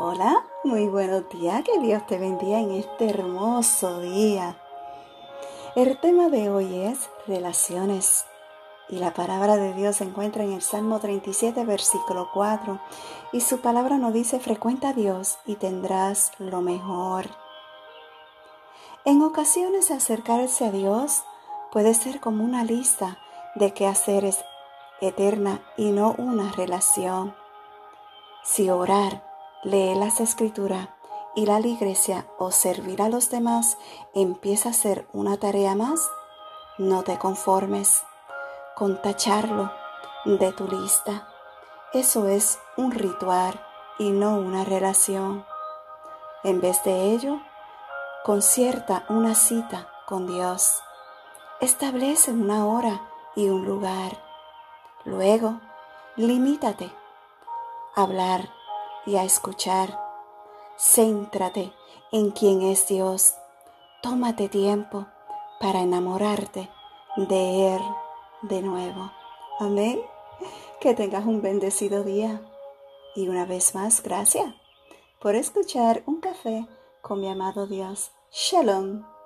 Hola, muy buenos días, que Dios te bendiga en este hermoso día. El tema de hoy es relaciones y la palabra de Dios se encuentra en el Salmo 37, versículo 4 y su palabra nos dice, frecuenta a Dios y tendrás lo mejor. En ocasiones acercarse a Dios puede ser como una lista de quehaceres eterna y no una relación. Si orar Lee las escrituras, ir a la iglesia o servir a los demás empieza a ser una tarea más, no te conformes con tacharlo de tu lista. Eso es un ritual y no una relación. En vez de ello, concierta una cita con Dios. Establece una hora y un lugar. Luego, limítate hablar y a escuchar. Céntrate en quien es Dios. Tómate tiempo para enamorarte de Él de nuevo. Amén. Que tengas un bendecido día. Y una vez más, gracias por escuchar un café con mi amado Dios. Shalom.